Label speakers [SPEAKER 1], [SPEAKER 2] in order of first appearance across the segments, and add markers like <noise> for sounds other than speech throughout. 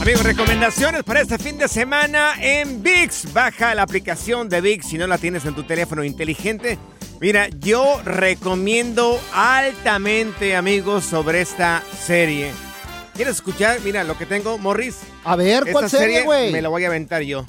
[SPEAKER 1] Amigos, recomendaciones para este fin de semana en VIX. Baja la aplicación de VIX si no la tienes en tu teléfono inteligente. Mira, yo recomiendo altamente, amigos, sobre esta serie. ¿Quieres escuchar? Mira lo que tengo, Morris.
[SPEAKER 2] A ver, ¿cuál
[SPEAKER 1] Esta
[SPEAKER 2] serie, güey?
[SPEAKER 1] Me la voy a aventar yo.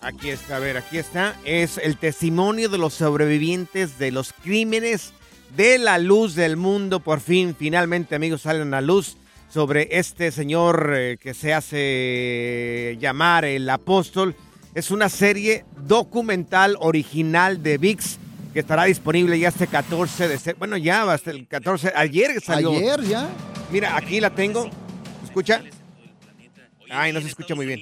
[SPEAKER 1] Aquí está, a ver, aquí está. Es el testimonio de los sobrevivientes de los crímenes de la luz del mundo. Por fin, finalmente, amigos, salen a luz sobre este señor eh, que se hace llamar el apóstol. Es una serie documental original de VIX que estará disponible ya este 14 de septiembre. Bueno, ya hasta el 14. Ayer salió.
[SPEAKER 2] Ayer ya.
[SPEAKER 1] Mira, aquí la tengo. ¿Escucha? Ay, no se escucha muy bien.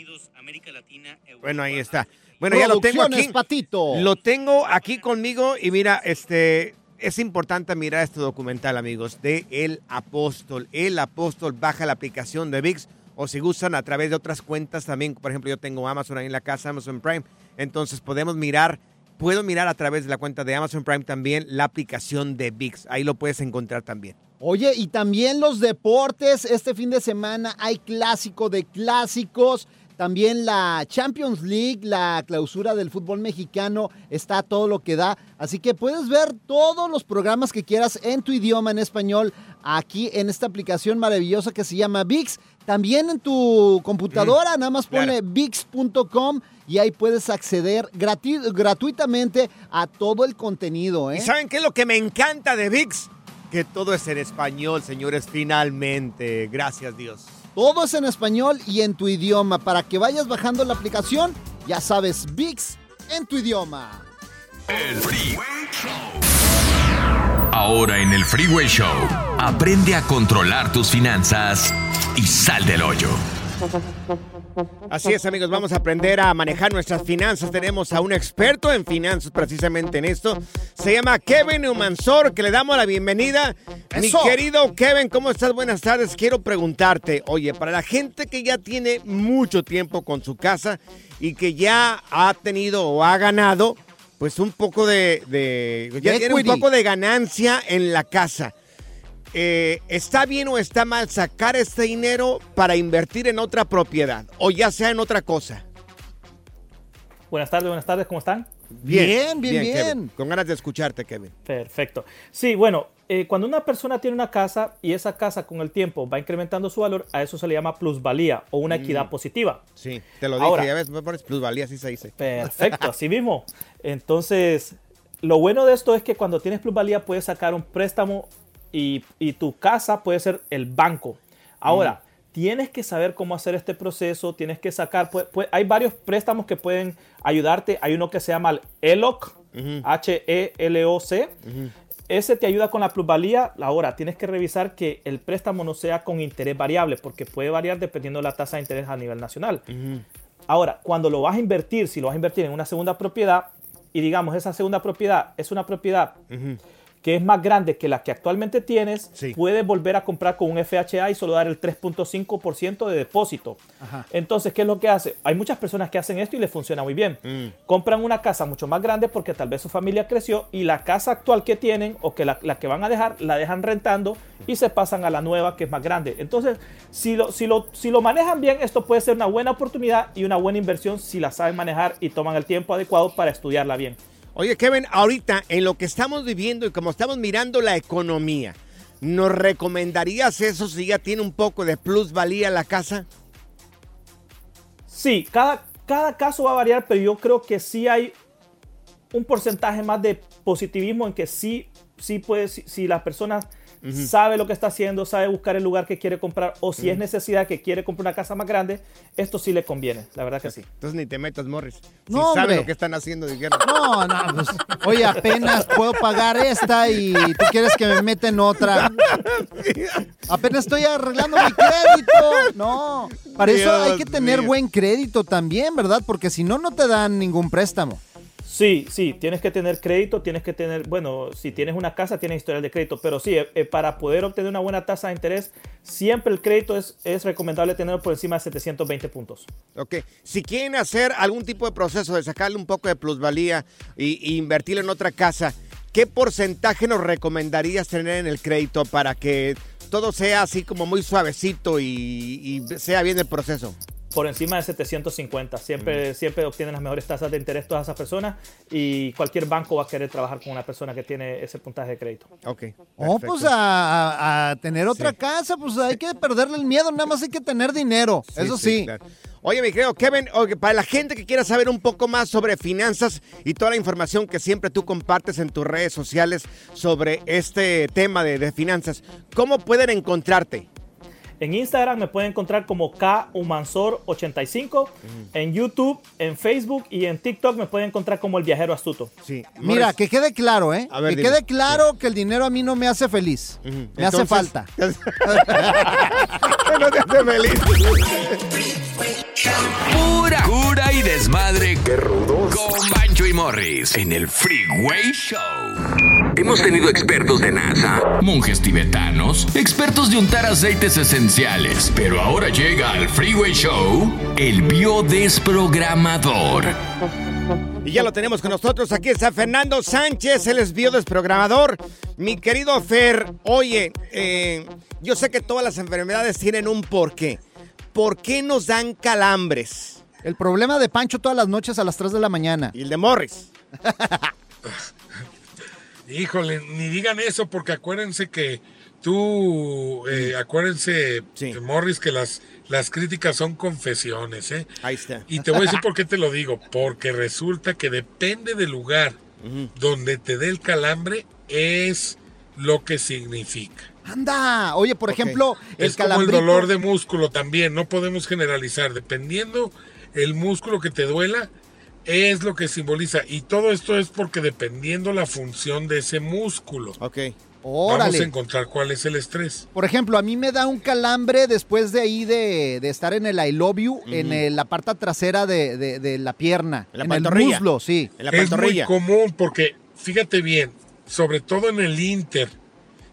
[SPEAKER 1] Bueno, ahí está. Bueno, ya lo tengo aquí.
[SPEAKER 2] Patito.
[SPEAKER 1] Lo tengo aquí conmigo y mira, este es importante mirar este documental, amigos, de El Apóstol. El Apóstol baja la aplicación de VIX o si gustan a través de otras cuentas también. Por ejemplo, yo tengo Amazon ahí en la casa, Amazon Prime. Entonces podemos mirar, puedo mirar a través de la cuenta de Amazon Prime también la aplicación de VIX. Ahí lo puedes encontrar también.
[SPEAKER 2] Oye, y también los deportes. Este fin de semana hay clásico de clásicos. También la Champions League, la clausura del fútbol mexicano, está todo lo que da. Así que puedes ver todos los programas que quieras en tu idioma, en español, aquí en esta aplicación maravillosa que se llama VIX. También en tu computadora, nada más ponle VIX.com y ahí puedes acceder gratuitamente a todo el contenido. ¿eh?
[SPEAKER 1] ¿Y saben qué es lo que me encanta de VIX? Que todo es en español, señores, finalmente. Gracias, Dios.
[SPEAKER 2] Todo es en español y en tu idioma. Para que vayas bajando la aplicación, ya sabes, VIX en tu idioma.
[SPEAKER 3] El Ahora en el Freeway Show, aprende a controlar tus finanzas y sal del hoyo.
[SPEAKER 1] Así es, amigos, vamos a aprender a manejar nuestras finanzas. Tenemos a un experto en finanzas precisamente en esto. Se llama Kevin Humansor, que le damos la bienvenida. Mi querido Kevin, ¿cómo estás? Buenas tardes. Quiero preguntarte, oye, para la gente que ya tiene mucho tiempo con su casa y que ya ha tenido o ha ganado, pues un poco de, de- ya tiene un poco de ganancia en la casa. Eh, ¿Está bien o está mal sacar este dinero para invertir en otra propiedad o ya sea en otra cosa?
[SPEAKER 4] Buenas tardes, buenas tardes, ¿cómo están?
[SPEAKER 2] Bien, bien, bien.
[SPEAKER 1] Kevin. Con ganas de escucharte, Kevin.
[SPEAKER 4] Perfecto. Sí, bueno, eh, cuando una persona tiene una casa y esa casa con el tiempo va incrementando su valor, a eso se le llama plusvalía o una equidad positiva.
[SPEAKER 1] Sí, te lo dije,
[SPEAKER 4] Ahora.
[SPEAKER 1] ya ves, me pones plusvalía, así se dice.
[SPEAKER 4] Perfecto, <laughs> así mismo. Entonces, lo bueno de esto es que cuando tienes plusvalía puedes sacar un préstamo y, y tu casa puede ser el banco. Ahora, tienes que saber cómo hacer este proceso, tienes que sacar, hay varios préstamos que pueden ayudarte. Hay uno que se llama el ELOC, E H-E-L-O-C. Ese te ayuda con la plusvalía. Ahora, tienes que revisar que el préstamo no sea con interés variable, porque puede variar dependiendo de la tasa de interés a nivel nacional. Ahora, cuando lo vas a invertir, si lo vas a invertir en una segunda propiedad, y digamos, esa segunda propiedad es una propiedad que es más grande que la que actualmente tienes,
[SPEAKER 1] Sí.
[SPEAKER 4] puedes volver a comprar con un FHA y solo dar el 3.5% de depósito.
[SPEAKER 2] Ajá.
[SPEAKER 4] Entonces, ¿qué es lo que hace? Hay muchas personas que hacen esto y les funciona muy bien. Compran una casa mucho más grande porque tal vez su familia creció y la casa actual que tienen o que la, la que van a dejar, la dejan rentando y se pasan a la nueva que es más grande. Entonces, si lo, si lo, si lo manejan bien, esto puede ser una buena oportunidad y una buena inversión si la saben manejar y toman el tiempo adecuado para estudiarla bien.
[SPEAKER 1] Oye, Kevin, ahorita en lo que estamos viviendo y como estamos mirando la economía, ¿nos recomendarías eso si ya tiene un poco de plusvalía la casa?
[SPEAKER 4] Sí, cada, cada caso va a variar, pero yo creo que sí hay un porcentaje más de positivismo en que sí, sí puede, si, si sabe lo que está haciendo, sabe buscar el lugar que quiere comprar, o si es necesidad que quiere comprar una casa más grande, esto sí le conviene, la verdad que sí.
[SPEAKER 1] Entonces ni te metas, Morris. Si
[SPEAKER 2] No,
[SPEAKER 1] saben
[SPEAKER 2] hombre.
[SPEAKER 1] lo que están haciendo, dijeron.
[SPEAKER 2] No, no, pues, oye, apenas puedo pagar esta y tú quieres que me meta en otra. <laughs> Apenas estoy arreglando mi crédito. No, para eso hay que tener
[SPEAKER 1] mío.
[SPEAKER 2] buen crédito también, ¿verdad? Porque si no, no te dan ningún préstamo.
[SPEAKER 4] Sí, sí, tienes que tener crédito, tienes que tener, bueno, si tienes una casa, tienes historial de crédito, pero sí, eh, eh, para poder obtener una buena tasa de interés, siempre el crédito es, es recomendable tenerlo por encima de 720 puntos.
[SPEAKER 1] Ok, si quieren hacer algún tipo de proceso de sacarle un poco de plusvalía y, y invertirlo en otra casa, ¿qué porcentaje nos recomendarías tener en el crédito para que todo sea así como muy suavecito y, y sea bien el proceso?
[SPEAKER 4] Por encima de 750. Siempre, siempre obtienen las mejores tasas de interés todas esas personas y cualquier banco va a querer trabajar con una persona que tiene ese puntaje de crédito.
[SPEAKER 1] Ok.
[SPEAKER 2] Oh, pues a, a- a tener otra
[SPEAKER 1] Sí.
[SPEAKER 2] casa, pues hay que perderle el miedo, nada más hay que tener dinero. Eso sí.
[SPEAKER 1] claro. Oye, mi querido Kevin, oye, para la gente que quiera saber un poco más sobre finanzas y toda la información que siempre tú compartes en tus redes sociales sobre este tema de, de finanzas, ¿cómo pueden encontrarte?
[SPEAKER 4] En Instagram me pueden encontrar como KUmansor85, en YouTube, en Facebook y en TikTok me pueden encontrar como El Viajero Astuto.
[SPEAKER 1] Sí.
[SPEAKER 2] Mira, que quede claro, ¿eh?
[SPEAKER 1] A ver,
[SPEAKER 2] que
[SPEAKER 1] dime.
[SPEAKER 2] quede claro que el dinero a mí no me hace feliz. Me hace falta. <laughs>
[SPEAKER 1] no te hace feliz.
[SPEAKER 5] Pura cura y desmadre. Qué rudos. Con Bancho y Morris en el Freeway Show. Hemos tenido expertos de NASA, monjes tibetanos, expertos de untar aceites esenciales. Pero ahora llega al Freeway Show el biodesprogramador.
[SPEAKER 1] Y ya lo tenemos con nosotros. Aquí está Fernando Sánchez, él es biodesprogramador. Mi querido Fer, oye, eh, yo sé que todas las enfermedades tienen un porqué. ¿Por qué nos dan calambres?
[SPEAKER 2] El problema de Pancho todas las noches a las 3 de la mañana.
[SPEAKER 1] Y el de Morris. <laughs>
[SPEAKER 6] Híjole, ni digan eso porque acuérdense que tú, eh, acuérdense,
[SPEAKER 1] Sí.
[SPEAKER 6] Morris, que las, las críticas son confesiones, ¿eh?
[SPEAKER 1] Ahí está.
[SPEAKER 6] Y te voy a decir <laughs> por qué te lo digo, porque resulta que depende del lugar donde te dé el calambre, es lo que significa.
[SPEAKER 2] Anda, oye, por ejemplo, el
[SPEAKER 6] es como el dolor de músculo también, no podemos generalizar, dependiendo el músculo que te duela, es lo que simboliza. Y todo esto es porque dependiendo la función de ese músculo,
[SPEAKER 1] Ok.
[SPEAKER 6] vamos a
[SPEAKER 2] Órale.
[SPEAKER 6] encontrar cuál es el estrés.
[SPEAKER 2] Por ejemplo, a mí me da un calambre después de ahí de, de estar en el I love you, en el- la parte trasera de, de- de la pierna.
[SPEAKER 1] En
[SPEAKER 2] el muslo, sí.
[SPEAKER 1] En la
[SPEAKER 6] es muy común porque, fíjate bien, sobre todo en el Inter,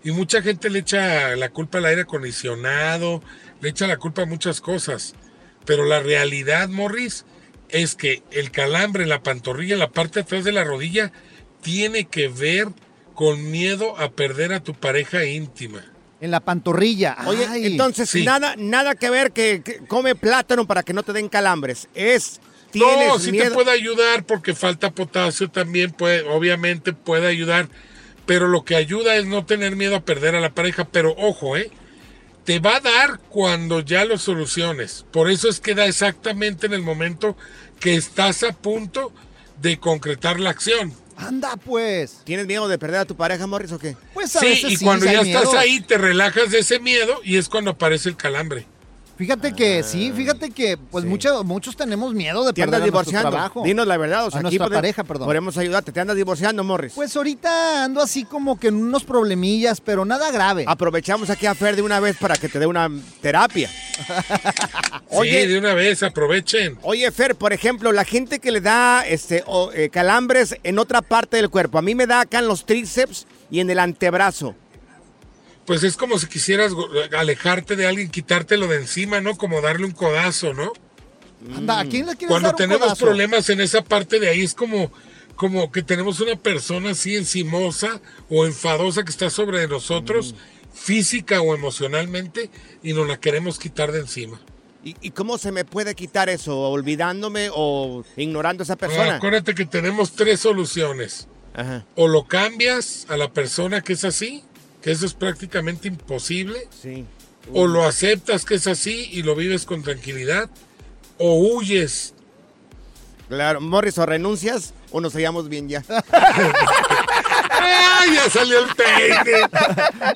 [SPEAKER 6] y mucha gente le echa la culpa al aire acondicionado, le echa la culpa a muchas cosas, pero la realidad, Morris, es que el calambre en la pantorrilla, en la parte de atrás de la rodilla, tiene que ver con miedo a perder a tu pareja íntima.
[SPEAKER 2] En la pantorrilla.
[SPEAKER 1] Oye,
[SPEAKER 2] Ay.
[SPEAKER 1] entonces
[SPEAKER 6] sí.
[SPEAKER 1] nada, nada que ver que, que come plátano para que no te den calambres. Es
[SPEAKER 6] No, sí
[SPEAKER 1] miedo.
[SPEAKER 6] te puede ayudar porque falta potasio también, puede, obviamente puede ayudar, pero lo que ayuda es no tener miedo a perder a la pareja, pero ojo, ¿eh? Te va a dar cuando ya lo soluciones. Por eso es que da exactamente en el momento que estás a punto de concretar la acción.
[SPEAKER 2] Anda, pues.
[SPEAKER 1] ¿Tienes miedo de perder a tu pareja, Morris, o qué?
[SPEAKER 2] Pues a
[SPEAKER 6] Sí,
[SPEAKER 2] veces
[SPEAKER 6] y
[SPEAKER 2] sí,
[SPEAKER 6] cuando ya estás
[SPEAKER 2] miedo.
[SPEAKER 6] ahí, te relajas de ese miedo y es cuando aparece el calambre.
[SPEAKER 2] Fíjate que sí, fíjate que pues
[SPEAKER 1] Sí.
[SPEAKER 2] muchos, muchos tenemos miedo de
[SPEAKER 1] ¿Te
[SPEAKER 2] perder
[SPEAKER 1] andas
[SPEAKER 2] a nuestro
[SPEAKER 1] divorciando?
[SPEAKER 2] trabajo.
[SPEAKER 1] Dinos la verdad. O
[SPEAKER 2] A
[SPEAKER 1] sea, aquí
[SPEAKER 2] nuestra
[SPEAKER 1] pode-
[SPEAKER 2] pareja, perdón.
[SPEAKER 1] Podemos ayudarte. ¿Te andas divorciando, Morris?
[SPEAKER 2] Pues ahorita ando así como que en unos problemillas, pero nada grave.
[SPEAKER 1] Aprovechamos aquí a Fer de una vez para que te dé una terapia. <laughs>
[SPEAKER 6] Oye,
[SPEAKER 1] Oye,
[SPEAKER 6] de una vez, aprovechen.
[SPEAKER 1] oye, Fer, por ejemplo, la gente que le da este, o, eh, calambres en otra parte del cuerpo. A mí me da acá en los tríceps y en el antebrazo.
[SPEAKER 6] Pues es como si quisieras alejarte de alguien, quitártelo de encima, ¿no? Como darle un codazo, ¿no?
[SPEAKER 2] Anda, ¿a quién le quieres
[SPEAKER 6] Cuando
[SPEAKER 2] dar un
[SPEAKER 6] tenemos
[SPEAKER 2] codazo?
[SPEAKER 6] problemas en esa parte de ahí es como, como que tenemos una persona así encimosa o enfadosa que está sobre nosotros,
[SPEAKER 2] Mm.
[SPEAKER 6] física o emocionalmente, y nos la queremos quitar de encima.
[SPEAKER 1] ¿Y, y cómo se me puede quitar eso? ¿Olvidándome o ignorando a esa
[SPEAKER 6] Ah,
[SPEAKER 1] persona?
[SPEAKER 6] acuérdate que tenemos tres soluciones.
[SPEAKER 1] Ajá,
[SPEAKER 6] O lo cambias a la persona que es así, que eso es prácticamente imposible,
[SPEAKER 1] sí.
[SPEAKER 6] o lo aceptas que es así y lo vives con tranquilidad, o huyes.
[SPEAKER 1] Claro, Morris, o renuncias o nos hallamos bien ya. <laughs>
[SPEAKER 6] ¡Ay, ya salió el peine!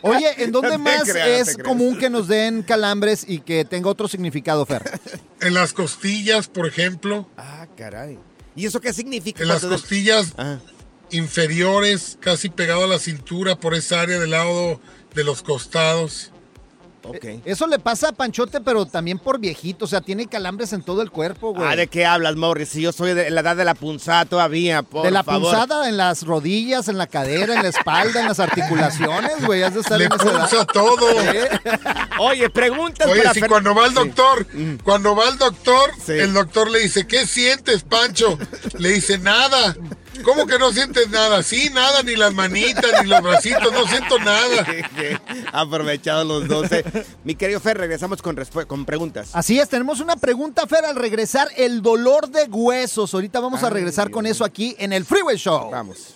[SPEAKER 2] Oye, ¿en dónde
[SPEAKER 1] No
[SPEAKER 2] más
[SPEAKER 1] creas,
[SPEAKER 2] es común que nos den calambres y que tenga otro significado, Fer? <laughs>
[SPEAKER 6] En las costillas, por ejemplo,
[SPEAKER 1] ah, caray. ¿Y eso qué significa?
[SPEAKER 6] en las costillas
[SPEAKER 1] Ah,
[SPEAKER 6] inferiores, casi pegado a la cintura por esa área del lado de los costados.
[SPEAKER 1] ok.
[SPEAKER 2] Eso le pasa a Panchote, pero también por viejito. O sea, tiene calambres en todo el cuerpo, güey.
[SPEAKER 1] Ah, ¿de qué hablas, Morris? Si yo soy de la edad de la punzada todavía, por
[SPEAKER 2] de la
[SPEAKER 1] favor.
[SPEAKER 2] punzada en las rodillas, en la cadera, en la espalda, en las articulaciones, güey. Has de estar
[SPEAKER 6] Le
[SPEAKER 2] en esa edad.
[SPEAKER 6] punza todo.
[SPEAKER 1] Oye, preguntas
[SPEAKER 6] Oye,
[SPEAKER 1] para
[SPEAKER 6] si
[SPEAKER 1] Fer-
[SPEAKER 6] cuando va el doctor, cuando va el doctor,
[SPEAKER 1] Sí.
[SPEAKER 6] el doctor le dice, ¿qué sientes, Pancho? Le dice, nada. ¿Cómo que no sientes nada? Sí, nada, ni las manitas, ni los bracitos, no siento nada. <laughs>
[SPEAKER 1] Aprovechados los 12. Mi querido Fer, regresamos con preguntas.
[SPEAKER 2] Así es, tenemos una pregunta, Fer, al regresar, el dolor de huesos. Ahorita vamos a regresar con eso aquí en el Freeway Show.
[SPEAKER 1] Vamos.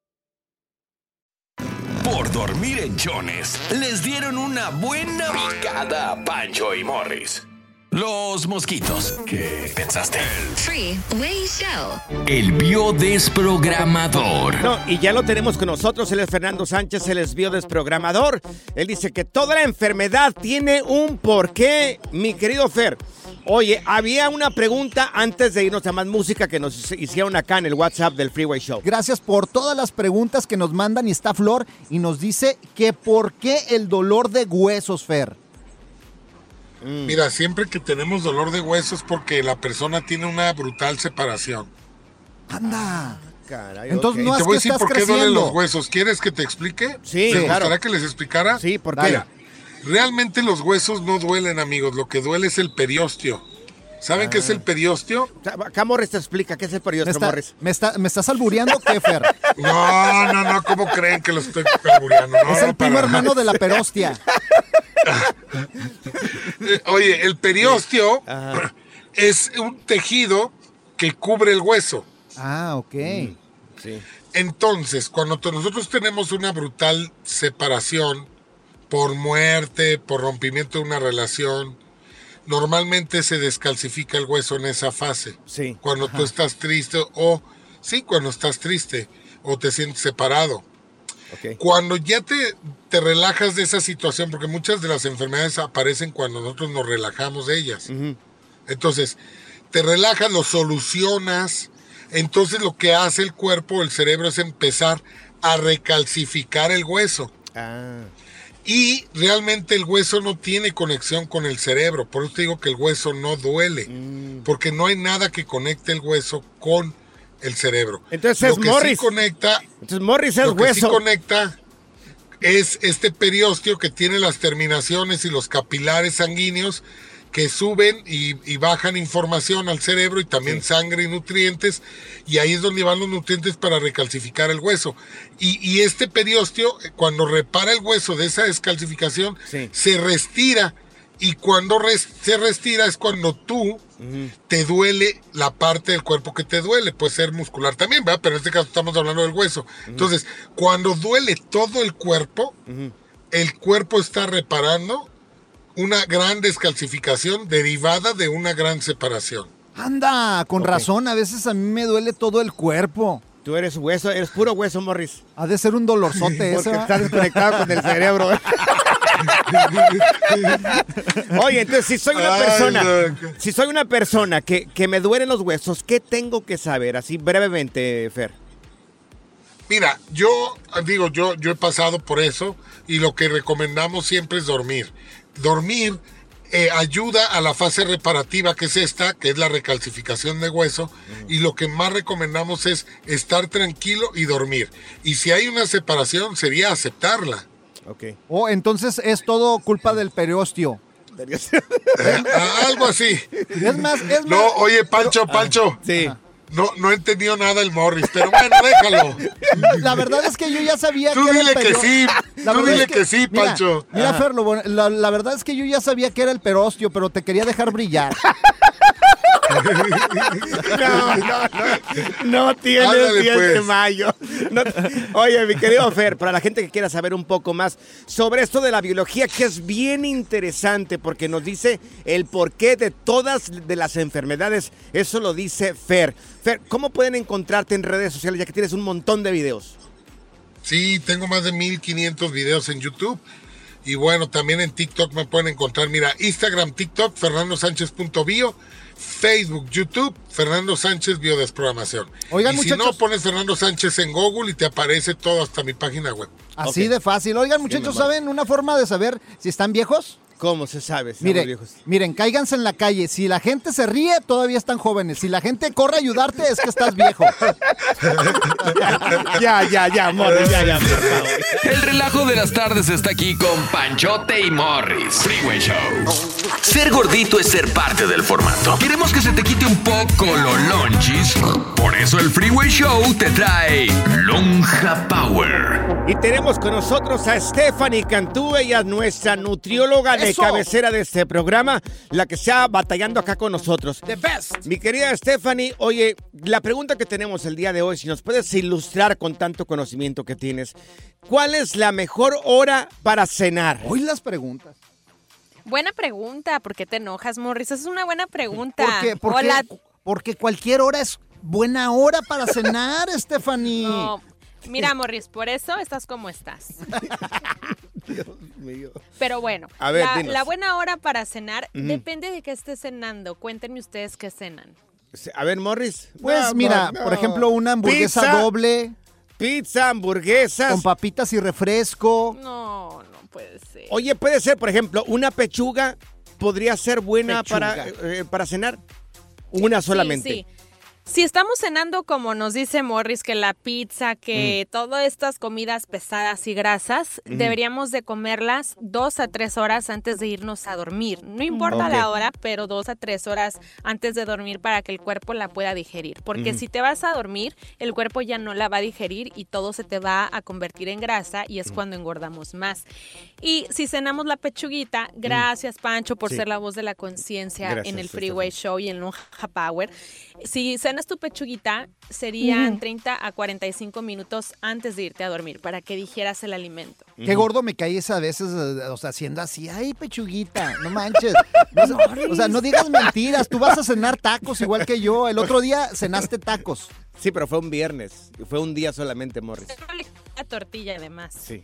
[SPEAKER 5] Dormir en chones, les dieron una buena picada a Pancho y Morris. Los mosquitos. ¿Qué pensaste?
[SPEAKER 7] Freeway Show.
[SPEAKER 5] El biodesprogramador.
[SPEAKER 1] No, y ya lo tenemos con nosotros, él es Fernando Sánchez, él es biodesprogramador. Él dice que toda la enfermedad tiene un porqué, mi querido Fer. Oye, había una pregunta antes de irnos a más música que nos hicieron acá en el WhatsApp del Freeway Show.
[SPEAKER 2] Gracias por todas las preguntas que nos mandan y está Flor y nos dice que por qué el dolor de huesos, Fer.
[SPEAKER 6] Mira, siempre que tenemos dolor de huesos porque la persona tiene una brutal separación.
[SPEAKER 2] Anda.
[SPEAKER 1] Caray,
[SPEAKER 2] Entonces
[SPEAKER 1] ok.
[SPEAKER 2] no
[SPEAKER 6] Te
[SPEAKER 2] es
[SPEAKER 6] voy a decir
[SPEAKER 2] estás
[SPEAKER 6] por qué duelen
[SPEAKER 2] creciendo.
[SPEAKER 6] los huesos. ¿Quieres que te explique?
[SPEAKER 1] Sí,
[SPEAKER 6] ¿Te
[SPEAKER 1] claro.
[SPEAKER 6] gustaría que les explicara?
[SPEAKER 1] Sí, ¿por qué?
[SPEAKER 6] Mira, realmente los huesos no duelen, amigos. Lo que duele es el periósteo. ¿Saben qué es
[SPEAKER 1] Ah.
[SPEAKER 6] el periósteo?
[SPEAKER 1] Acá Morris te explica qué es el
[SPEAKER 2] ¿Me,
[SPEAKER 1] periódico,
[SPEAKER 2] está-
[SPEAKER 1] Morris.
[SPEAKER 2] me está- ¿Me estás albureando qué, Fer? <laughs>
[SPEAKER 6] No, no, no. ¿Cómo creen que lo estoy carbureando? No,
[SPEAKER 2] es
[SPEAKER 6] no,
[SPEAKER 2] el primo
[SPEAKER 6] para
[SPEAKER 2] hermano de la perostia. <laughs>
[SPEAKER 6] Oye, el periósteo
[SPEAKER 1] Ajá.
[SPEAKER 6] es un tejido que cubre el hueso.
[SPEAKER 2] Ah, ok.
[SPEAKER 1] Sí.
[SPEAKER 6] Entonces, cuando nosotros tenemos una brutal separación por muerte, por rompimiento de una relación, normalmente se descalcifica el hueso en esa fase.
[SPEAKER 1] Sí.
[SPEAKER 6] Cuando tú estás triste o, sí, cuando estás triste o te sientes separado. Cuando ya te, te relajas de esa situación, porque muchas de las enfermedades aparecen cuando nosotros nos relajamos de ellas. Entonces, te relajas, lo solucionas. Entonces lo que hace el cuerpo, el cerebro, es empezar a recalcificar el hueso.
[SPEAKER 1] Ah.
[SPEAKER 6] Y realmente el hueso no tiene conexión con el cerebro. Por eso te digo que el hueso no duele.
[SPEAKER 1] Mm.
[SPEAKER 6] Porque no hay nada que conecte el hueso con el cerebro.
[SPEAKER 1] Entonces
[SPEAKER 6] Lo
[SPEAKER 1] es
[SPEAKER 6] que sí
[SPEAKER 1] Morris.
[SPEAKER 6] conecta
[SPEAKER 1] Entonces Morris es
[SPEAKER 6] lo que sí
[SPEAKER 1] hueso.
[SPEAKER 6] conecta. es este periósteo que tiene las terminaciones y los capilares sanguíneos que suben y, y bajan información al cerebro y también sangre y nutrientes, y ahí es donde van los nutrientes para recalcificar el hueso. Y, y este periósteo, cuando repara el hueso de esa descalcificación,
[SPEAKER 1] Sí.
[SPEAKER 6] se restira, y cuando res- se restira es cuando tú te duele la parte del cuerpo que te duele, puede ser muscular también, ¿verdad? Pero en este caso estamos hablando del hueso. Entonces, cuando duele todo el cuerpo, el cuerpo está reparando una gran descalcificación derivada de una gran separación.
[SPEAKER 2] Anda, con razón, a veces a mí me duele todo el cuerpo.
[SPEAKER 1] Tú eres hueso, eres puro hueso, Morris.
[SPEAKER 2] Ha de ser un dolorzote <laughs>
[SPEAKER 1] Porque
[SPEAKER 2] ese. ¿va?
[SPEAKER 1] estás desconectado con el cerebro. <laughs> Oye, entonces si soy una persona, si soy una persona que, que me duelen los huesos, ¿qué tengo que saber? Así brevemente, Fer.
[SPEAKER 6] Mira, yo digo, yo, yo he pasado por eso y lo que recomendamos siempre es dormir. Dormir eh, ayuda a la fase reparativa que es esta, que es la recalcificación de hueso, y lo que más recomendamos es estar tranquilo y dormir. Y si hay una separación, sería aceptarla.
[SPEAKER 1] Ok.
[SPEAKER 2] Oh, entonces es todo culpa del periósteo.
[SPEAKER 6] Ah, Algo así.
[SPEAKER 2] Es más, es más.
[SPEAKER 6] No, oye, Pancho, Pancho.
[SPEAKER 1] Sí.
[SPEAKER 6] No, no he entendido nada el Morris, pero bueno, déjalo.
[SPEAKER 2] La verdad es que yo ya sabía
[SPEAKER 6] Tú
[SPEAKER 2] que era el
[SPEAKER 6] dile que sí,
[SPEAKER 2] La
[SPEAKER 6] tú dile
[SPEAKER 2] es
[SPEAKER 6] que sí,
[SPEAKER 2] mira,
[SPEAKER 6] Pancho.
[SPEAKER 2] Mira, Fer, lo bueno- la, la verdad es que yo ya sabía que era el perostio, pero te quería dejar brillar.
[SPEAKER 1] No, no, no. No tienes
[SPEAKER 6] Ándale,
[SPEAKER 1] 10 de
[SPEAKER 6] pues.
[SPEAKER 1] mayo. No- Oye, mi querido Fer, para la gente que quiera saber un poco más sobre esto de la biología, que es bien interesante porque nos dice el porqué de todas de las enfermedades. Eso lo dice Fer. Fer, ¿cómo pueden encontrarte en redes sociales ya que tienes un montón de videos?
[SPEAKER 6] Sí, tengo más de 1500 videos en YouTube. Y bueno, también en TikTok me pueden encontrar. Mira, Instagram, TikTok, fernandosánchez.bio. Facebook, YouTube, Fernando Sánchez Biodesprogramación.
[SPEAKER 2] Oigan,
[SPEAKER 6] y si
[SPEAKER 2] muchachos.
[SPEAKER 6] no, pones Fernando Sánchez en Google y te aparece todo hasta mi página web.
[SPEAKER 2] Así de fácil. Oigan, muchachos. ¿saben una forma de saber si están viejos?
[SPEAKER 1] ¿Cómo se sabe? Estamos
[SPEAKER 2] Mire,
[SPEAKER 1] viejos.
[SPEAKER 2] miren, cáiganse en la calle. Si la gente se ríe, todavía están jóvenes. Si la gente corre a ayudarte, es que estás viejo. <laughs>
[SPEAKER 1] Ya, ya, ya, Morris, ya, ya, por favor.
[SPEAKER 5] El relajo de las tardes está aquí con Panchote y Morris. Freeway Show. Ser gordito es ser parte del formato. Queremos que se te quite un poco lo lonchis. Por eso el Freeway Show te trae Lonja Power.
[SPEAKER 1] Y tenemos con nosotros a Stephanie Cantú, ella es nuestra nutrióloga de Cabecera de este programa, la que está batallando acá con nosotros.
[SPEAKER 2] The best.
[SPEAKER 1] Mi querida Stephanie, oye, la pregunta que tenemos el día de hoy, si nos puedes ilustrar con tanto conocimiento que tienes, ¿cuál es la mejor hora para cenar?
[SPEAKER 2] Hoy las preguntas.
[SPEAKER 8] Buena pregunta. ¿Por qué te enojas, Morris? Esa es una buena pregunta.
[SPEAKER 2] Porque, porque,
[SPEAKER 8] Hola.
[SPEAKER 2] porque cualquier hora es buena hora para cenar, <laughs> Stephanie.
[SPEAKER 8] No, mira, Morris, por eso estás como estás. <laughs> <laughs> Pero bueno,
[SPEAKER 1] A ver,
[SPEAKER 8] la, buena hora para cenar depende de qué estés cenando. Cuéntenme ustedes qué cenan.
[SPEAKER 1] A ver, Morris.
[SPEAKER 2] Pues
[SPEAKER 1] No,
[SPEAKER 2] mira,
[SPEAKER 1] no.
[SPEAKER 2] por ejemplo, una hamburguesa
[SPEAKER 1] Pizza,
[SPEAKER 2] doble
[SPEAKER 1] Pizza, hamburguesas.
[SPEAKER 2] con papitas y refresco.
[SPEAKER 8] No, no puede ser.
[SPEAKER 1] Oye, puede ser, por ejemplo, una pechuga podría ser buena
[SPEAKER 2] Pechuga.
[SPEAKER 1] para, eh, para cenar. Una solamente.
[SPEAKER 8] Sí, sí. Si estamos cenando como nos dice Morris, que la pizza, que todas estas comidas pesadas y grasas, deberíamos de comerlas dos a tres horas antes de irnos a dormir. No importa
[SPEAKER 1] Ok.
[SPEAKER 8] la hora, pero dos a tres horas antes de dormir para que el cuerpo la pueda digerir. Porque si te vas a dormir, el cuerpo ya no la va a digerir y todo se te va a convertir en grasa y es cuando engordamos más. Y si cenamos la pechuguita, gracias Pancho por
[SPEAKER 1] Sí.
[SPEAKER 8] ser la voz de la conciencia en el. Freeway Show y en Lonja Power. Si cenas tu pechuguita, serían 30 a 45 minutos antes de irte a dormir para que digieras el alimento.
[SPEAKER 2] Qué gordo me caes a veces, o sea, haciendo así, ay, pechuguita, no manches. <laughs> No o sea, no digas mentiras, tú vas a cenar tacos igual que yo. El otro día cenaste tacos.
[SPEAKER 1] Sí, pero fue un viernes. Fue un día solamente, Morris.
[SPEAKER 8] La tortilla además.
[SPEAKER 1] Sí.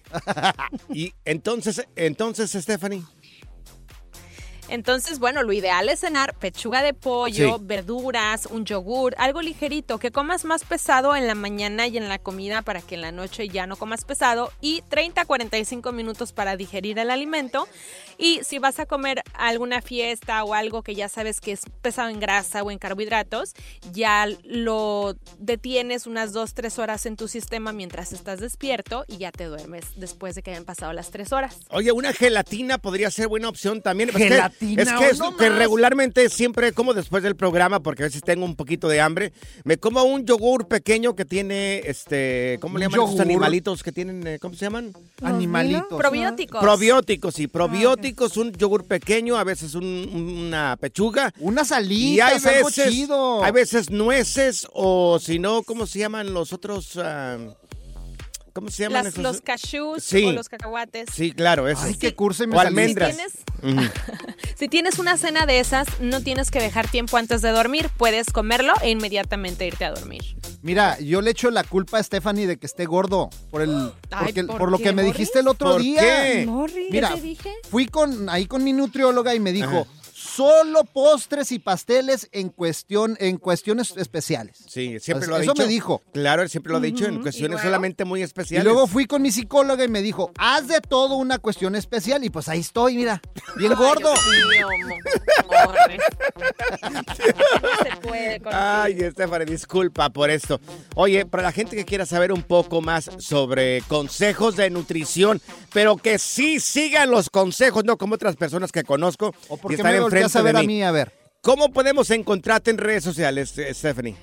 [SPEAKER 1] y entonces, entonces, Stephanie.
[SPEAKER 8] Entonces, bueno, lo ideal es cenar pechuga de pollo,
[SPEAKER 1] Sí.
[SPEAKER 8] verduras, un yogur, algo ligerito, que comas más pesado en la mañana y en la comida para que en la noche ya no comas pesado y 30 a 45 minutos para digerir el alimento. Y si vas a comer alguna fiesta o algo que ya sabes que es pesado en grasa o en carbohidratos, ya lo detienes unas 2-3 horas en tu sistema mientras estás despierto y ya te duermes después de que hayan pasado las 3 horas.
[SPEAKER 1] Oye, una gelatina podría ser buena opción también. Es Es que, es
[SPEAKER 2] no
[SPEAKER 1] que regularmente siempre como después del programa, porque a veces tengo un poquito de hambre, me como un yogur pequeño que tiene, este, ¿cómo le
[SPEAKER 2] ¿Un
[SPEAKER 1] llaman esos
[SPEAKER 2] yogur?
[SPEAKER 1] animalitos que tienen, eh, ¿cómo se llaman?
[SPEAKER 2] Animalitos.
[SPEAKER 8] Probióticos.
[SPEAKER 1] Probióticos, sí, probióticos, un yogur pequeño, a veces un- una pechuga.
[SPEAKER 2] Unas
[SPEAKER 1] Y hay
[SPEAKER 2] algo
[SPEAKER 1] veces,
[SPEAKER 2] chido.
[SPEAKER 1] hay veces nueces o si no, ¿cómo se llaman los otros? ah, ¿Cómo se llaman
[SPEAKER 8] Las-
[SPEAKER 1] esos?
[SPEAKER 8] los cashews
[SPEAKER 1] Sí.
[SPEAKER 8] o los cacahuates.
[SPEAKER 1] Sí, claro, eso.
[SPEAKER 2] Ay, qué curso y me
[SPEAKER 1] o
[SPEAKER 2] saliste.
[SPEAKER 1] almendras. <laughs>
[SPEAKER 8] Si tienes una cena de esas, no tienes que dejar tiempo antes de dormir. Puedes comerlo e inmediatamente irte a dormir.
[SPEAKER 2] Mira, yo le echo la culpa a Stephanie de que esté gordo por el <gasps>
[SPEAKER 8] Ay,
[SPEAKER 2] porque-
[SPEAKER 8] ¿por
[SPEAKER 2] por, lo
[SPEAKER 8] qué,
[SPEAKER 2] que me
[SPEAKER 8] Morris?
[SPEAKER 2] dijiste el otro
[SPEAKER 1] ¿Por
[SPEAKER 2] día.
[SPEAKER 1] qué?
[SPEAKER 2] Mira,
[SPEAKER 8] ¿qué te dije?
[SPEAKER 2] fui con ahí con mi nutrióloga y me dijo,
[SPEAKER 1] Ajá.
[SPEAKER 2] Solo postres y pasteles en cuestión en cuestiones especiales.
[SPEAKER 1] Sí, siempre
[SPEAKER 2] Eso
[SPEAKER 1] lo ha dicho.
[SPEAKER 2] me dijo.
[SPEAKER 1] Claro, él siempre lo ha dicho en cuestiones
[SPEAKER 8] ¿y luego?
[SPEAKER 1] solamente muy
[SPEAKER 2] Y
[SPEAKER 1] especiales.
[SPEAKER 2] luego fui con mi psicóloga y me dijo, haz de todo una cuestión especial. Y pues ahí estoy, mira, bien <laughs> gordo. <laughs>
[SPEAKER 8] Ay,
[SPEAKER 1] Ay, Estefany, disculpa por esto. Oye, para la gente que quiera saber un poco más sobre consejos de nutrición, pero que sí sigan los consejos, no como otras personas que conozco
[SPEAKER 2] ¿O
[SPEAKER 1] y
[SPEAKER 2] por qué
[SPEAKER 1] están enfrente
[SPEAKER 2] a ver
[SPEAKER 1] de
[SPEAKER 2] a
[SPEAKER 1] mí.
[SPEAKER 2] A ver.
[SPEAKER 1] ¿Cómo podemos encontrarte en redes sociales, eh, Stephanie?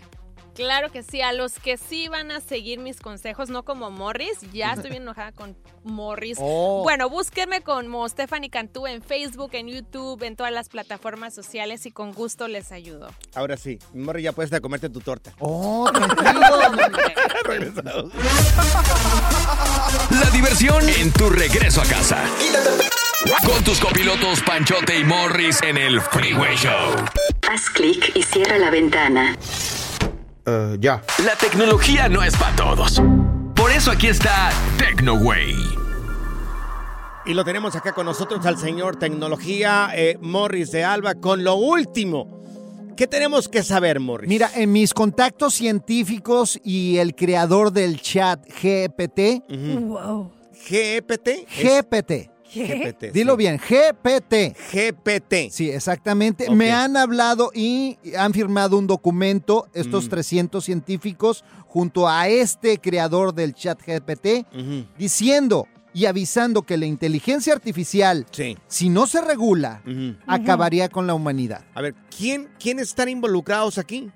[SPEAKER 8] Claro que sí, a los que sí van a seguir mis consejos, no como Morris, ya estoy bien enojada con Morris.
[SPEAKER 2] Oh.
[SPEAKER 8] Bueno, búsquenme como Stephanie Cantú en Facebook, en YouTube, en todas las plataformas sociales y con gusto les ayudo.
[SPEAKER 1] Ahora sí, Morri, ya puedes a comerte tu torta.
[SPEAKER 2] Oh. <laughs> <laughs>
[SPEAKER 5] La diversión en tu regreso a casa. Con tus copilotos Panchote y Morris en el Freeway Show.
[SPEAKER 9] Haz clic y cierra la ventana.
[SPEAKER 1] ya.
[SPEAKER 5] La tecnología no es para todos. Por eso aquí está TecnoWay.
[SPEAKER 1] Y lo tenemos acá con nosotros al señor Tecnología, eh, Morris de Alba, con lo último. ¿Qué tenemos que saber, Morris?
[SPEAKER 2] Mira, en mis contactos científicos y el creador del chat GPT,
[SPEAKER 10] Wow.
[SPEAKER 1] GPT. es-
[SPEAKER 2] GPT,
[SPEAKER 1] GPT.
[SPEAKER 2] dilo bien, GPT.
[SPEAKER 1] GPT.
[SPEAKER 2] Sí, exactamente. Me han hablado y han firmado un documento, estos
[SPEAKER 1] Mm.
[SPEAKER 2] 300 científicos, junto a este creador del chat GPT, diciendo y avisando que la inteligencia artificial,
[SPEAKER 1] Sí.
[SPEAKER 2] si no se regula, acabaría con la humanidad.
[SPEAKER 1] A ver, ¿quién, ¿quiénes están involucrados aquí?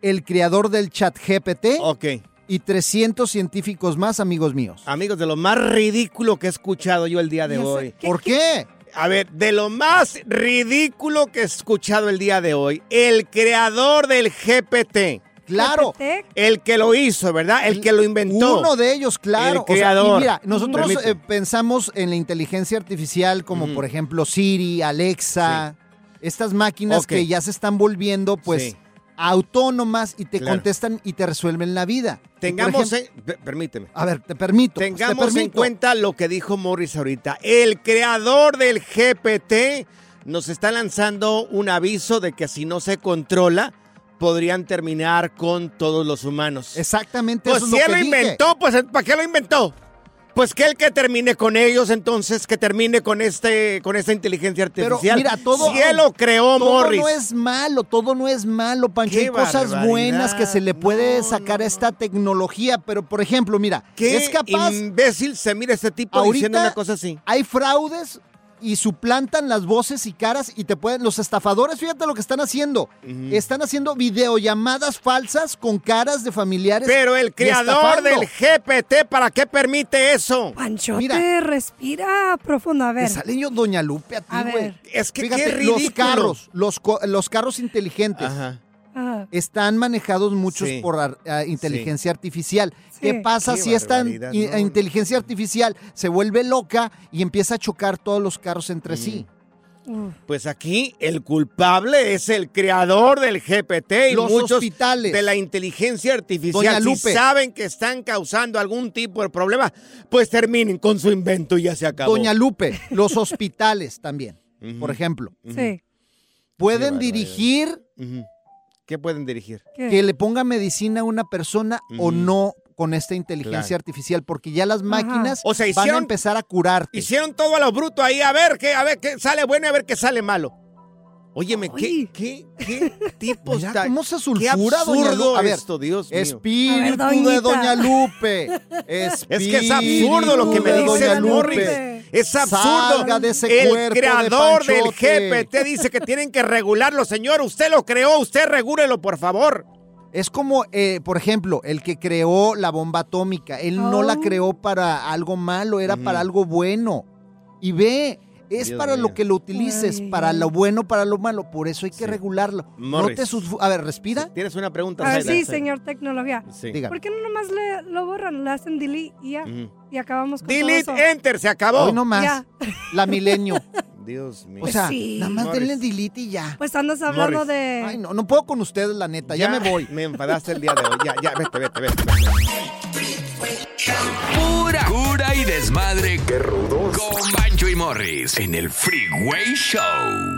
[SPEAKER 2] El creador del chat GPT
[SPEAKER 1] Ok.
[SPEAKER 2] Y 300 científicos más, amigos míos.
[SPEAKER 1] Amigos, de lo más ridículo que he escuchado yo el día de
[SPEAKER 10] ¿Y eso
[SPEAKER 1] hoy.
[SPEAKER 10] qué?
[SPEAKER 2] ¿Por qué?
[SPEAKER 1] A ver, de lo más ridículo que he escuchado el día de hoy, el creador del GPT,
[SPEAKER 2] Claro.
[SPEAKER 10] GPT,
[SPEAKER 1] el que lo hizo, ¿verdad? El que lo inventó.
[SPEAKER 2] Uno de ellos, claro.
[SPEAKER 1] El
[SPEAKER 2] O sea, y
[SPEAKER 1] creador.
[SPEAKER 2] mira, nosotros
[SPEAKER 1] Permite.
[SPEAKER 2] eh, pensamos en la inteligencia artificial como
[SPEAKER 1] Ujú.
[SPEAKER 2] por ejemplo Siri, Alexa, estas máquinas
[SPEAKER 1] Ok.
[SPEAKER 2] que ya se están volviendo pues
[SPEAKER 1] Sí.
[SPEAKER 2] Autónomas y te
[SPEAKER 1] Claro.
[SPEAKER 2] contestan y te resuelven la vida.
[SPEAKER 1] Tengamos,
[SPEAKER 2] ejemplo-
[SPEAKER 1] en- per- permíteme.
[SPEAKER 2] A ver, te permito. te
[SPEAKER 1] Tengamos en cuenta lo que dijo Morris ahorita. El creador del GPT nos está lanzando un aviso de que si no se controla, podrían terminar con todos los humanos.
[SPEAKER 2] Exactamente
[SPEAKER 1] pues
[SPEAKER 2] eso es
[SPEAKER 1] si
[SPEAKER 2] lo
[SPEAKER 1] él
[SPEAKER 2] que
[SPEAKER 1] lo
[SPEAKER 2] dije.
[SPEAKER 1] inventó, pues ¿para qué lo inventó? Pues que él que termine con ellos, entonces que termine con este, con esta inteligencia
[SPEAKER 2] Pero
[SPEAKER 1] artificial.
[SPEAKER 2] mira, todo-
[SPEAKER 1] si él lo creó,
[SPEAKER 2] Todo
[SPEAKER 1] Morris.
[SPEAKER 2] no es malo, todo no es malo, Pancho. Hay cosas buenas que se le puede
[SPEAKER 1] No,
[SPEAKER 2] sacar
[SPEAKER 1] no.
[SPEAKER 2] a esta tecnología, pero por ejemplo, mira,
[SPEAKER 1] ¿Qué
[SPEAKER 2] es capaz.
[SPEAKER 1] imbécil se mira este tipo diciendo una cosa así?
[SPEAKER 2] Hay fraudes y suplantan las voces y caras y te pueden. Los estafadores, fíjate lo que están haciendo. Están haciendo videollamadas falsas con caras de familiares.
[SPEAKER 1] Pero el creador del GPT, ¿para qué permite eso?
[SPEAKER 10] Panchote,
[SPEAKER 2] Mira.
[SPEAKER 10] respira profundo. A
[SPEAKER 2] Me
[SPEAKER 10] ver.
[SPEAKER 2] sale yo Doña Lupe a ti, güey.
[SPEAKER 10] ver.
[SPEAKER 1] Es que
[SPEAKER 2] Fíjate,
[SPEAKER 1] qué ridículo.
[SPEAKER 2] los carros, los, los carros inteligentes.
[SPEAKER 1] Ajá.
[SPEAKER 10] Ajá.
[SPEAKER 2] Están manejados muchos
[SPEAKER 1] Sí.
[SPEAKER 2] por ar- ah, inteligencia artificial. ¿Qué pasa
[SPEAKER 1] Qué
[SPEAKER 2] si esta
[SPEAKER 1] no.
[SPEAKER 2] inteligencia artificial se vuelve loca y empieza a chocar todos los carros entre sí?
[SPEAKER 10] Uf.
[SPEAKER 1] Pues aquí el culpable es el creador del GPT y
[SPEAKER 2] Los
[SPEAKER 1] muchos
[SPEAKER 2] hospitales.
[SPEAKER 1] de la inteligencia artificial.
[SPEAKER 2] Doña
[SPEAKER 1] Si
[SPEAKER 2] Lupe.
[SPEAKER 1] saben que están causando algún tipo de problema, pues terminen con su invento y ya se acabó.
[SPEAKER 2] Doña Lupe, los hospitales también. por ejemplo.
[SPEAKER 10] Sí.
[SPEAKER 2] Pueden dirigir.
[SPEAKER 1] ¿Qué pueden dirigir?
[SPEAKER 10] ¿Qué?
[SPEAKER 2] que le ponga medicina a una persona o no con esta inteligencia
[SPEAKER 1] Claro.
[SPEAKER 2] artificial, porque ya las máquinas
[SPEAKER 1] O sea,
[SPEAKER 2] van a empezar a curarte.
[SPEAKER 1] Hicieron todo a lo bruto ahí, a ver qué, a ver qué sale bueno y a ver qué sale malo. Óyeme, ¿qué, qué, qué <laughs> tipo
[SPEAKER 2] Mira
[SPEAKER 1] está?
[SPEAKER 2] cómo se sulfura, doña
[SPEAKER 1] absurdo
[SPEAKER 2] A ver,
[SPEAKER 1] esto, Dios mío.
[SPEAKER 2] Espíritu
[SPEAKER 10] A ver,
[SPEAKER 2] de. Doña Lupe. <laughs>
[SPEAKER 1] Es que es absurdo lo que me dice
[SPEAKER 2] Doña
[SPEAKER 1] Morris.
[SPEAKER 2] Lupe.
[SPEAKER 1] Es absurdo.
[SPEAKER 2] Salga de ese
[SPEAKER 1] el
[SPEAKER 2] cuerpo de
[SPEAKER 1] creador del. GPT dice que tienen que regularlo, señor. Usted lo creó, usted regúlelo, por favor.
[SPEAKER 2] Es como, eh, por ejemplo, el que creó la bomba atómica. Él no la
[SPEAKER 10] Oh.
[SPEAKER 2] creó para algo malo, era para algo bueno. Y ve, es
[SPEAKER 1] Dios
[SPEAKER 2] para
[SPEAKER 1] mío.
[SPEAKER 2] lo que lo utilices,
[SPEAKER 10] Ay.
[SPEAKER 2] para lo bueno, para lo malo. Por eso hay que
[SPEAKER 1] Sí.
[SPEAKER 2] regularlo.
[SPEAKER 1] Morris.
[SPEAKER 2] No te sulfu- A ver, respira.
[SPEAKER 1] ¿Tienes una pregunta?
[SPEAKER 10] A ver,
[SPEAKER 1] Zaida?
[SPEAKER 10] sí, señor tecnología.
[SPEAKER 1] Sí.
[SPEAKER 10] ¿Por qué no nomás le, lo borran? Le hacen delete y ya. Y acabamos con
[SPEAKER 1] Delete,
[SPEAKER 10] todo eso.
[SPEAKER 1] enter, se acabó.
[SPEAKER 2] Hoy no más.
[SPEAKER 10] Ya.
[SPEAKER 2] La milenio. <laughs>
[SPEAKER 1] Dios mío.
[SPEAKER 2] O
[SPEAKER 10] Pues
[SPEAKER 2] sea,
[SPEAKER 10] sí.
[SPEAKER 2] nada más
[SPEAKER 1] Morris.
[SPEAKER 2] denle delete y ya.
[SPEAKER 10] Pues andas hablando
[SPEAKER 1] Morris.
[SPEAKER 10] de...
[SPEAKER 2] Ay, no, no puedo con ustedes, la neta. Ya, me voy.
[SPEAKER 1] Me enfadaste el día de hoy. Ya, ya, vete, vete, vete.
[SPEAKER 5] Y desmadre. Qué rudos. Con Bancho y Morris en el Freeway Show.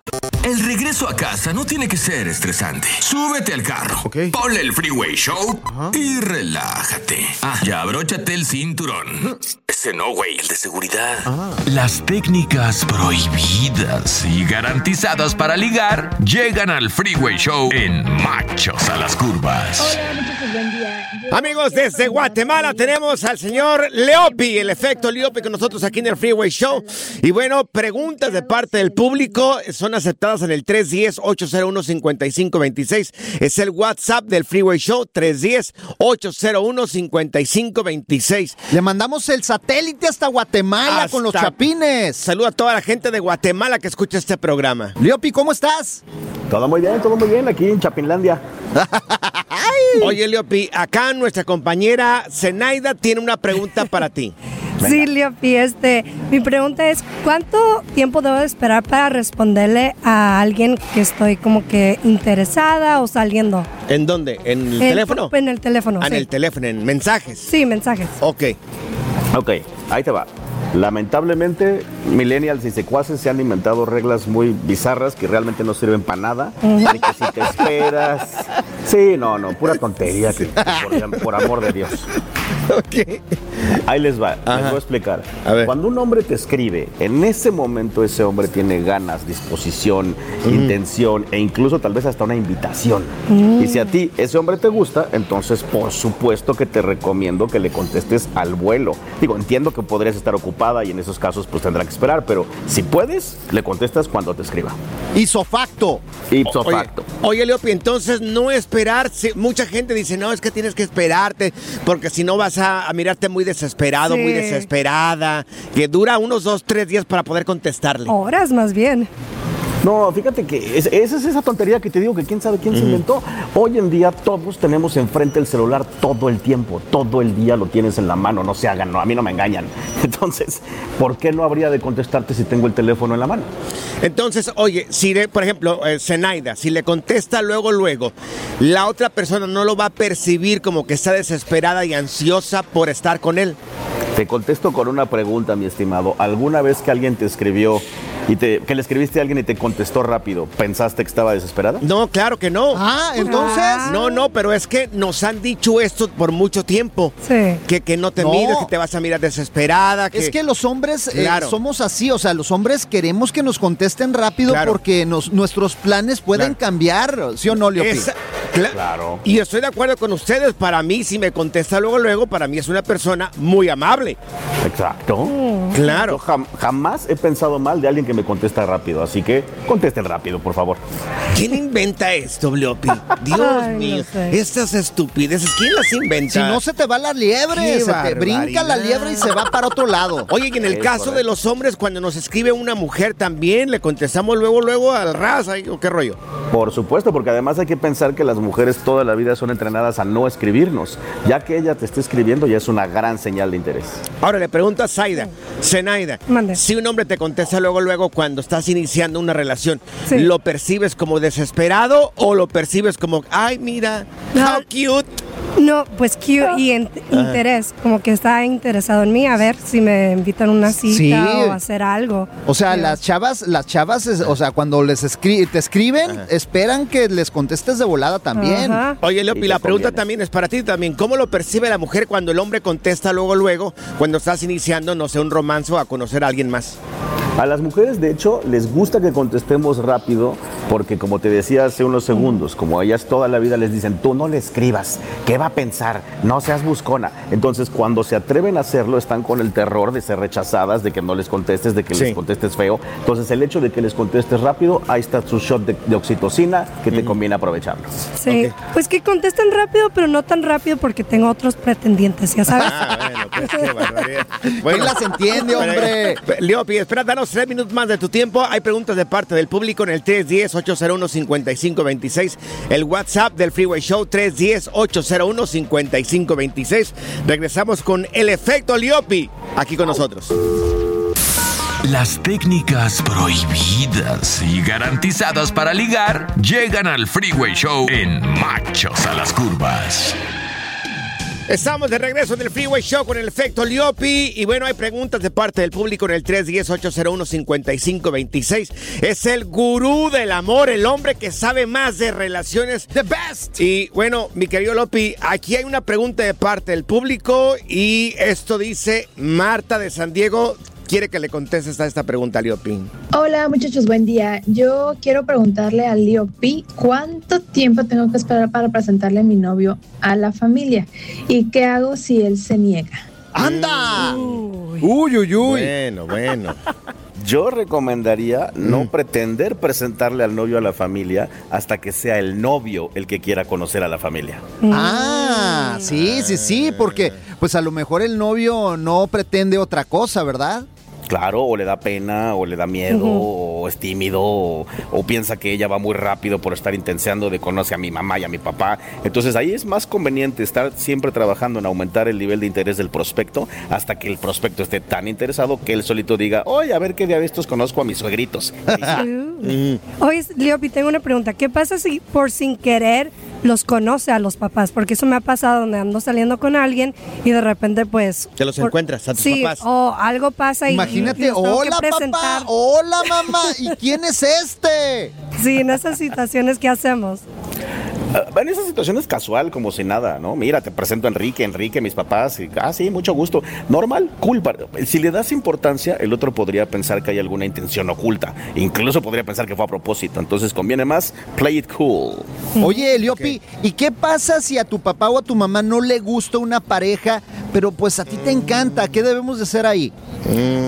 [SPEAKER 5] El regreso a casa no tiene que ser estresante. Súbete al carro, ponle el Freeway Show y relájate. Ah, ya abróchate el cinturón. Ese no, güey, el de seguridad. Las técnicas prohibidas y garantizadas para ligar llegan al Freeway Show en Machos a las Curvas.
[SPEAKER 1] Amigos, desde Guatemala tenemos al señor Leopi, el efecto Leopi con nosotros aquí en el Freeway Show. Y bueno, preguntas de parte del público son aceptadas en el 310-801-5526. Es el WhatsApp del Freeway Show, 310-801-5526.
[SPEAKER 2] Le mandamos el satélite hasta Guatemala con los chapines.
[SPEAKER 1] Saluda a toda la gente de Guatemala que escucha este programa.
[SPEAKER 2] Leopi, ¿cómo estás?
[SPEAKER 11] Todo muy bien, todo muy bien aquí en Chapinlandia. <laughs>
[SPEAKER 1] Oye, Leopi, acá nuestra compañera Zenaida tiene una pregunta para ti. <laughs>
[SPEAKER 10] Sí, Leopi, este, mi pregunta es, ¿cuánto tiempo debo de esperar para responderle a alguien que estoy como que interesada o saliendo?
[SPEAKER 1] ¿En dónde? ¿En el
[SPEAKER 10] En-
[SPEAKER 1] teléfono?
[SPEAKER 10] En el teléfono,
[SPEAKER 1] Ah, en
[SPEAKER 10] sí.
[SPEAKER 1] el teléfono, en mensajes.
[SPEAKER 10] Sí, mensajes.
[SPEAKER 1] Ok.
[SPEAKER 11] Ok, ahí te va. Lamentablemente, millennials y secuaces se han inventado reglas muy bizarras que realmente no sirven para nada. Ni que si te esperas. Sí, no, no, pura tontería, que, que por, por amor de Dios. <laughs> Ahí les va, les voy a explicar. Cuando un hombre te escribe, en ese momento ese hombre tiene ganas, disposición, intención e incluso tal vez hasta una invitación.
[SPEAKER 12] Mm.
[SPEAKER 11] Y si a ti ese hombre te gusta, entonces por supuesto que te recomiendo que le contestes al vuelo. Digo, entiendo que podrías estar ocupada y en esos casos pues tendrá que esperar, pero si puedes, le contestas cuando te escriba.
[SPEAKER 2] Ipso facto.
[SPEAKER 1] Oye,
[SPEAKER 11] facto.
[SPEAKER 1] Oye, Leopi, entonces no esperar. si- mucha gente dice, no, es que tienes que esperarte, porque si no vas a, a mirarte muy desesperado, muy desesperada, que dura unos dos, tres días para poder contestarle.
[SPEAKER 10] Horas más bien.
[SPEAKER 11] No, fíjate que es- esa es esa tontería que te digo que quién sabe quién se inventó. Hoy en día todos tenemos enfrente el celular todo el tiempo, todo el día lo tienes en la mano, no se hagan, no, a mí no me engañan. <laughs> Entonces, ¿por qué no habría de contestarte si tengo el teléfono en la mano?
[SPEAKER 1] Entonces, oye, si le, por ejemplo, eh, Zenaida, si le contesta luego, luego, la otra persona no lo va a percibir como que está desesperada y ansiosa por estar con él.
[SPEAKER 11] Te contesto con una pregunta, mi estimado. ¿Alguna vez que alguien te escribió y te, que le escribiste a alguien y te contestó rápido, ¿pensaste que estaba desesperada?
[SPEAKER 1] No, claro que no.
[SPEAKER 2] Ah, entonces.
[SPEAKER 1] No, no, pero es que nos han dicho esto por mucho tiempo.
[SPEAKER 10] Sí.
[SPEAKER 1] Que, que no te
[SPEAKER 2] No.
[SPEAKER 1] mires, que te vas a mirar desesperada. Que...
[SPEAKER 2] Es que los hombres eh, somos así, o sea, los hombres queremos que nos contesten rápido
[SPEAKER 1] Claro.
[SPEAKER 2] porque nos, nuestros planes pueden
[SPEAKER 1] Claro.
[SPEAKER 2] cambiar, ¿sí o no, Leopi?
[SPEAKER 1] Esa-
[SPEAKER 11] Claro.
[SPEAKER 1] Y estoy de acuerdo con ustedes. Para mí, si me contesta luego, luego, para mí es una persona muy amable.
[SPEAKER 11] Exacto. Yo
[SPEAKER 1] Claro.
[SPEAKER 11] jam- jamás he pensado mal de alguien que me contesta rápido, así que contesten rápido, por favor.
[SPEAKER 1] ¿Quién inventa esto, Leopi? Dios
[SPEAKER 10] Ay, no
[SPEAKER 1] mío.
[SPEAKER 10] sé.
[SPEAKER 1] Estas estupideces, ¿quién las inventa?
[SPEAKER 2] Si no se te va la liebre,
[SPEAKER 1] Qué
[SPEAKER 2] se te brinca la liebre y se va para otro lado.
[SPEAKER 1] Oye, y en el
[SPEAKER 11] Es
[SPEAKER 1] caso de los hombres, cuando nos escribe una mujer también, le contestamos luego, luego al ras, ¿ay, ¿o qué rollo?
[SPEAKER 11] Por supuesto, porque además hay que pensar que las mujeres toda la vida son entrenadas a no escribirnos. Ya que ella te esté escribiendo ya es una gran señal de interés.
[SPEAKER 1] Ahora le pregunto a Zaida, Zenaida,
[SPEAKER 10] Mande.
[SPEAKER 1] si un hombre te contesta luego, luego cuando estás iniciando una relación,
[SPEAKER 10] Sí.
[SPEAKER 1] ¿lo percibes como desesperado o lo percibes como, ay, mira, how cute?
[SPEAKER 10] No, pues cute y en- interés, como que está interesado en mí, a ver si me invitan a una cita
[SPEAKER 2] Sí.
[SPEAKER 10] o hacer algo.
[SPEAKER 2] O sea, las chavas, las chavas, es- o sea, cuando les escri- te escriben, esperan que les contestes de volada también.
[SPEAKER 10] Ajá.
[SPEAKER 1] Oye, Leopi,
[SPEAKER 11] Y
[SPEAKER 1] la pregunta
[SPEAKER 11] conviene.
[SPEAKER 1] también es para ti también. ¿Cómo lo percibe la mujer cuando el hombre contesta luego, luego, cuando estás iniciando, no sé, un romance o a conocer a alguien más?
[SPEAKER 11] A las mujeres, de hecho, les gusta que contestemos rápido porque, como te decía hace unos segundos, como a ellas toda la vida les dicen, tú no le escribas, ¿qué va a pensar? No seas buscona. Entonces, cuando se atreven a hacerlo, están con el terror de ser rechazadas, de que no les contestes, de que
[SPEAKER 1] Sí.
[SPEAKER 11] les contestes feo. Entonces, el hecho de que les contestes rápido, ahí está su shot de, de oxitocina que te conviene aprovecharlo.
[SPEAKER 10] Sí, pues que contesten rápido, pero no tan rápido porque tengo otros pretendientes, ya sabes.
[SPEAKER 1] Bueno, pues <laughs> qué barbaridad.
[SPEAKER 2] ¿Quién las entiende, hombre?
[SPEAKER 1] Eh, Leopi, espera, danos tres minutos más de tu tiempo. Hay preguntas de parte del público en el 310-801-5526. El WhatsApp del Freeway Show, 310-801-5526. Regresamos con el efecto Leopi, aquí con nosotros.
[SPEAKER 5] Las técnicas prohibidas y garantizadas para ligar llegan al Freeway Show en Machos a las Curvas.
[SPEAKER 1] Estamos de regreso en el Freeway Show con el efecto Liopi. Y bueno, hay preguntas de parte del público en el 310-801-5526. Es el gurú del amor, el hombre que sabe más de relaciones. The best. Y bueno, mi querido Lopi, aquí hay una pregunta de parte del público. Y esto dice Marta de San Diego. Quiere que le contestes a esta pregunta, Liopi.
[SPEAKER 12] Hola muchachos, buen día. Yo quiero preguntarle a Leo Pi cuánto tiempo tengo que esperar para presentarle a mi novio a la familia y qué hago si él se niega.
[SPEAKER 2] ¡Anda! Uy, uy, uy.
[SPEAKER 1] Bueno, bueno.
[SPEAKER 11] Yo recomendaría no pretender presentarle al novio a la familia hasta que sea el novio el que quiera conocer a la familia.
[SPEAKER 2] Ah, sí, sí, sí, porque pues a lo mejor el novio no pretende otra cosa, ¿verdad?
[SPEAKER 11] Claro, o le da pena, o le da miedo, o es tímido, o, o piensa que ella va muy rápido por estar intenseando de conocer a mi mamá y a mi papá. Entonces ahí es más conveniente estar siempre trabajando en aumentar el nivel de interés del prospecto hasta que el prospecto esté tan interesado que él solito diga, oye, a ver qué día de estos conozco a mis suegritos. <laughs>
[SPEAKER 10] Oye, Leopi, tengo una pregunta. ¿Qué pasa si por sin querer los conoce a los papás? Porque eso me ha pasado donde ando saliendo con alguien y de repente pues...
[SPEAKER 1] Te los
[SPEAKER 10] por-
[SPEAKER 1] encuentras a tus
[SPEAKER 10] sí,
[SPEAKER 1] papás.
[SPEAKER 10] o algo pasa y...
[SPEAKER 2] Imagínate,
[SPEAKER 10] y los tengo que
[SPEAKER 2] hola papá,
[SPEAKER 10] presentar.
[SPEAKER 2] hola mamá, ¿y quién es este?
[SPEAKER 10] Sí, en esas situaciones, ¿qué hacemos?
[SPEAKER 11] Ah, En esas situaciones casual, como si nada, ¿no? Mira, te presento a Enrique, Enrique, mis papás. y, ah, sí, mucho gusto. Normal, culpa. Si le das importancia, el otro podría pensar que hay alguna intención oculta. Incluso podría pensar que fue a propósito. Entonces conviene más play it cool.
[SPEAKER 2] Oye, Eliopi, ¿y qué pasa si a tu papá o a tu mamá no le gusta una pareja, pero pues a ti te encanta? ¿Qué debemos de hacer ahí?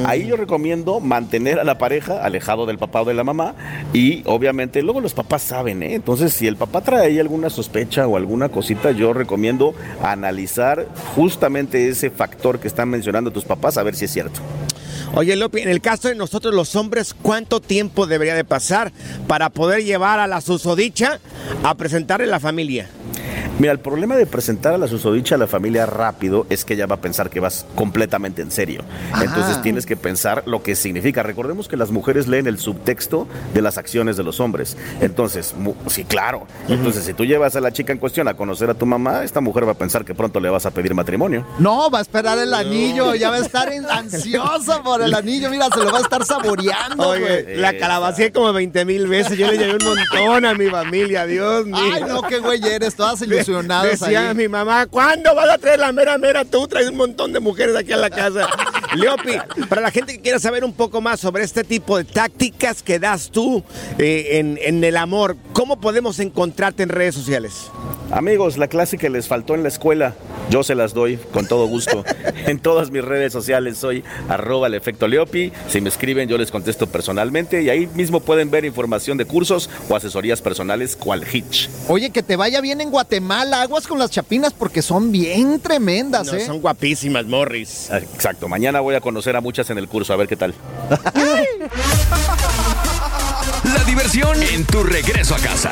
[SPEAKER 11] Ahí yo recomiendo mantener a la pareja alejado del papá o de la mamá y obviamente luego los papás saben, ¿eh? Entonces si el papá trae ahí alguna sospecha o alguna cosita, yo recomiendo analizar justamente ese factor que están mencionando tus papás a ver si es cierto.
[SPEAKER 1] Oye, Lopi, en el caso de nosotros los hombres, ¿cuánto tiempo debería de pasar para poder llevar a la susodicha a presentarle la familia?
[SPEAKER 11] Mira, el problema de presentar a la susodicha a la familia rápido es que ella va a pensar que vas completamente en serio. Entonces tienes que pensar lo que significa. Recordemos que las mujeres leen el subtexto de las acciones de los hombres. Entonces, mu- sí, claro. Entonces, si tú llevas a la chica en cuestión a conocer a tu mamá, esta mujer va a pensar que pronto le vas a pedir matrimonio.
[SPEAKER 2] No, va a esperar el anillo, ya va a estar ansiosa por el anillo, mira, se lo va a estar saboreando,
[SPEAKER 1] Oye,
[SPEAKER 2] güey.
[SPEAKER 1] la calabacé como 20 mil veces. Yo le llevé un montón a mi familia, Dios mío.
[SPEAKER 2] Ay, no, qué güey eres, todas ilusionadas
[SPEAKER 1] Decía
[SPEAKER 2] ahí.
[SPEAKER 1] mi mamá, ¿cuándo vas a traer la mera mera? Tú traes un montón de mujeres aquí a la casa. <laughs> Leopi, para la gente que quiera saber un poco más sobre este tipo de tácticas que das tú eh, en, en el amor, ¿cómo podemos encontrarte en redes sociales?
[SPEAKER 11] Amigos, la clase que les faltó en la escuela, yo se las doy con todo gusto. <laughs> en todas mis redes sociales soy arroba el efecto Leopi. Si me escriben, yo les contesto personalmente y ahí mismo pueden ver información de cursos o asesorías personales cual Hitch.
[SPEAKER 2] Oye, que te vaya bien en Guatemala, aguas con las chapinas porque son bien tremendas,
[SPEAKER 1] No,
[SPEAKER 2] ¿eh?
[SPEAKER 1] son guapísimas, Morris.
[SPEAKER 11] Ah, Exacto, mañana voy a conocer a muchas en el curso, a ver qué tal. <laughs>
[SPEAKER 5] La diversión en tu regreso a casa.